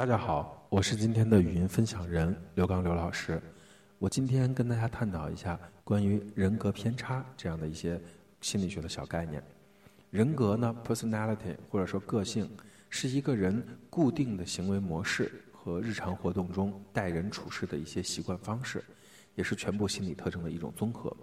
大家好，我是今天的语音分享人刘刚刘老师。我今天跟大家探讨一下关于人格偏差这样的一些心理学的小概念。人格呢，personality 或者说个性，是一个人固定的行为模式和日常活动中待人处事的一些习惯方式，也是全部心理特征的一种综合。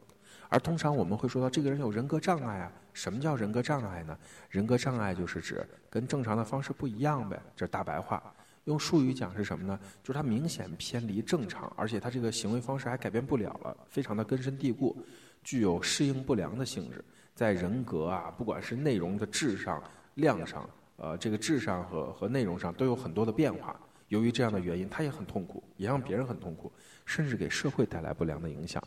而通常我们会说到这个人有人格障碍啊？什么叫人格障碍呢？人格障碍就是指跟正常的方式不一样呗，这是大白话。用术语讲是什么呢？就是他明显偏离正常，而且他这个行为方式还改变不了了，非常的根深蒂固，具有适应不良的性质，在人格啊，不管是内容的质上、量上，呃，这个质上和和内容上都有很多的变化。由于这样的原因，他也很痛苦，也让别人很痛苦，甚至给社会带来不良的影响。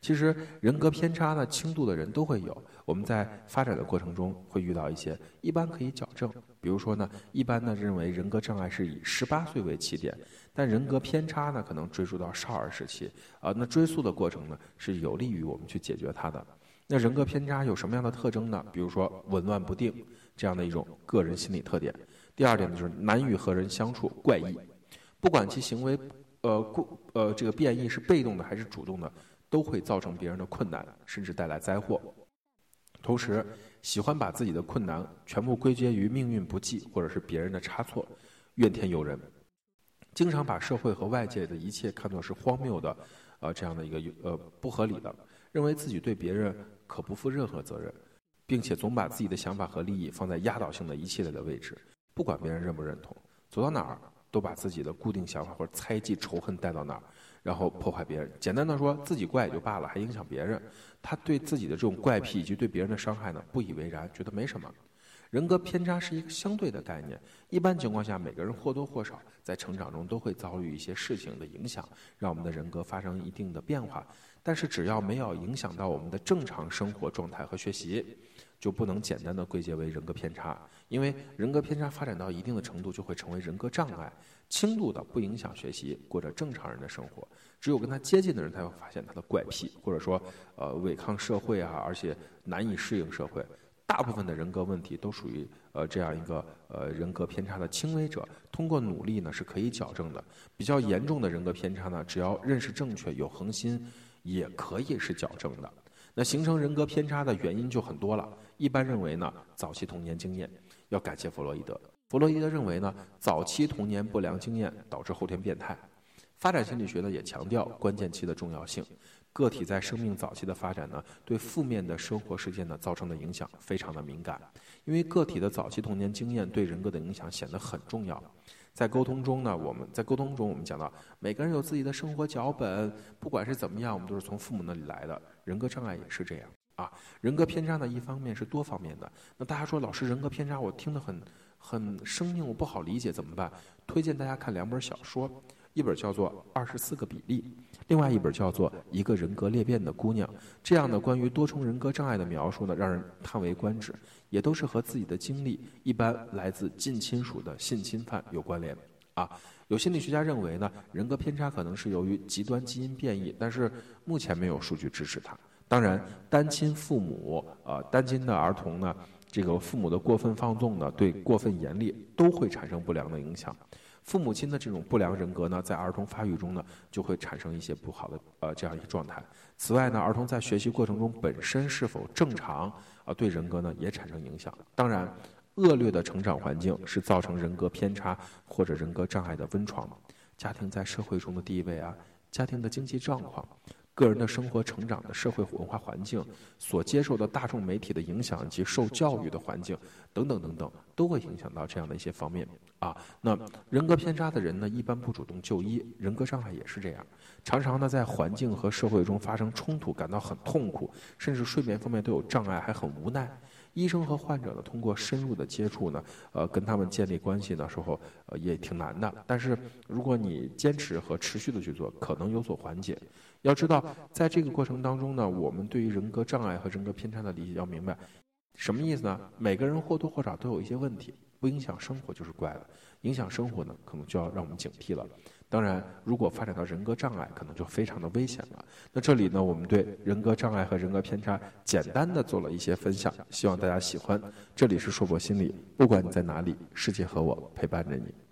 其实人格偏差呢，轻度的人都会有。我们在发展的过程中会遇到一些，一般可以矫正。比如说呢，一般呢认为人格障碍是以十八岁为起点，但人格偏差呢可能追溯到少儿时期。啊，那追溯的过程呢是有利于我们去解决它的。那人格偏差有什么样的特征呢？比如说紊乱不定这样的一种个人心理特点。第二点呢就是难与和人相处，怪异，不管其行为，呃，过呃这个变异是被动的还是主动的。都会造成别人的困难，甚至带来灾祸。同时，喜欢把自己的困难全部归结于命运不济或者是别人的差错，怨天尤人，经常把社会和外界的一切看作是荒谬的，呃，这样的一个呃不合理的，认为自己对别人可不负任何责任，并且总把自己的想法和利益放在压倒性的一切的位置，不管别人认不认同，走到哪儿都把自己的固定想法或者猜忌仇恨带到哪儿。然后破坏别人，简单的说，自己怪也就罢了，还影响别人。他对自己的这种怪癖以及对别人的伤害呢，不以为然，觉得没什么。人格偏差是一个相对的概念，一般情况下，每个人或多或少在成长中都会遭遇一些事情的影响，让我们的人格发生一定的变化。但是只要没有影响到我们的正常生活状态和学习，就不能简单的归结为人格偏差，因为人格偏差发展到一定的程度，就会成为人格障碍。轻度的不影响学习，过着正常人的生活。只有跟他接近的人才会发现他的怪癖，或者说，呃，违抗社会啊，而且难以适应社会。大部分的人格问题都属于呃这样一个呃人格偏差的轻微者，通过努力呢是可以矫正的。比较严重的人格偏差呢，只要认识正确、有恒心，也可以是矫正的。那形成人格偏差的原因就很多了。一般认为呢，早期童年经验，要感谢弗洛伊德。弗洛伊德认为呢，早期童年不良经验导致后天变态。发展心理学呢也强调关键期的重要性。个体在生命早期的发展呢，对负面的生活事件呢造成的影响非常的敏感。因为个体的早期童年经验对人格的影响显得很重要。在沟通中呢，我们在沟通中我们讲到，每个人有自己的生活脚本，不管是怎么样，我们都是从父母那里来的。人格障碍也是这样啊。人格偏差呢，一方面是多方面的。那大家说，老师人格偏差，我听得很。很生硬，我不好理解，怎么办？推荐大家看两本小说，一本叫做《二十四个比例》，另外一本叫做《一个人格裂变的姑娘》。这样的关于多重人格障碍的描述呢，让人叹为观止，也都是和自己的经历，一般来自近亲属的性侵犯有关联。啊，有心理学家认为呢，人格偏差可能是由于极端基因变异，但是目前没有数据支持它。当然，单亲父母，呃，单亲的儿童呢？这个父母的过分放纵呢，对过分严厉都会产生不良的影响。父母亲的这种不良人格呢，在儿童发育中呢，就会产生一些不好的呃这样一个状态。此外呢，儿童在学习过程中本身是否正常啊，对人格呢也产生影响。当然，恶劣的成长环境是造成人格偏差或者人格障碍的温床。家庭在社会中的地位啊，家庭的经济状况。个人的生活、成长的社会文化环境，所接受的大众媒体的影响及受教育的环境等等等等，都会影响到这样的一些方面啊。那人格偏差的人呢，一般不主动就医，人格障碍也是这样，常常呢在环境和社会中发生冲突，感到很痛苦，甚至睡眠方面都有障碍，还很无奈。医生和患者呢，通过深入的接触呢，呃，跟他们建立关系的时候，呃，也挺难的。但是，如果你坚持和持续的去做，可能有所缓解。要知道，在这个过程当中呢，我们对于人格障碍和人格偏差的理解要明白，什么意思呢？每个人或多或少都有一些问题，不影响生活就是怪了。影响生活呢，可能就要让我们警惕了。当然，如果发展到人格障碍，可能就非常的危险了。那这里呢，我们对人格障碍和人格偏差简单的做了一些分享，希望大家喜欢。这里是硕博心理，不管你在哪里，世界和我陪伴着你。